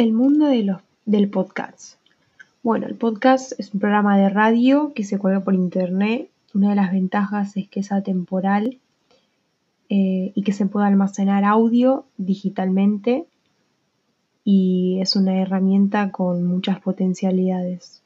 El mundo de los, del podcast. Bueno, el podcast es un programa de radio que se cuelga por internet. Una de las ventajas es que es atemporal eh, y que se puede almacenar audio digitalmente y es una herramienta con muchas potencialidades.